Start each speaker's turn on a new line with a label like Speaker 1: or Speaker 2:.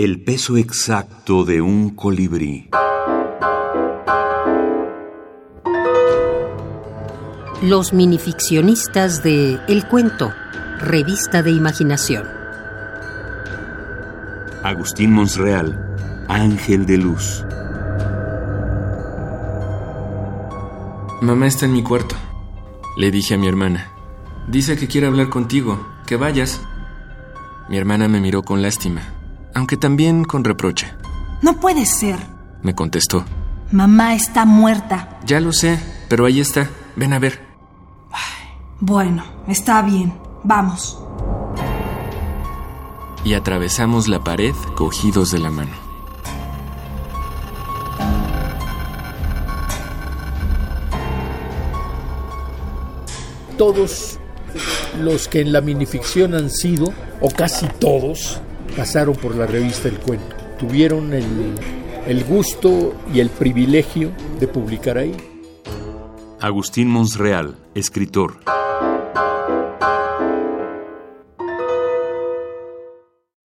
Speaker 1: El peso exacto de un colibrí.
Speaker 2: Los minificcionistas de El Cuento, revista de imaginación.
Speaker 1: Agustín Monsreal, Ángel de Luz.
Speaker 3: Mamá está en mi cuarto. Le dije a mi hermana. Dice que quiere hablar contigo, que vayas. Mi hermana me miró con lástima, aunque también con reproche.
Speaker 4: No puede ser.
Speaker 3: Me contestó.
Speaker 4: Mamá está muerta.
Speaker 3: Ya lo sé, pero ahí está. Ven a ver.
Speaker 4: Bueno, está bien. Vamos.
Speaker 3: Y atravesamos la pared cogidos de la mano.
Speaker 5: Todos los que en la minificción han sido, o casi todos, pasaron por la revista El Cuento. Tuvieron el, el gusto y el privilegio de publicar ahí.
Speaker 1: Agustín Monsreal, escritor.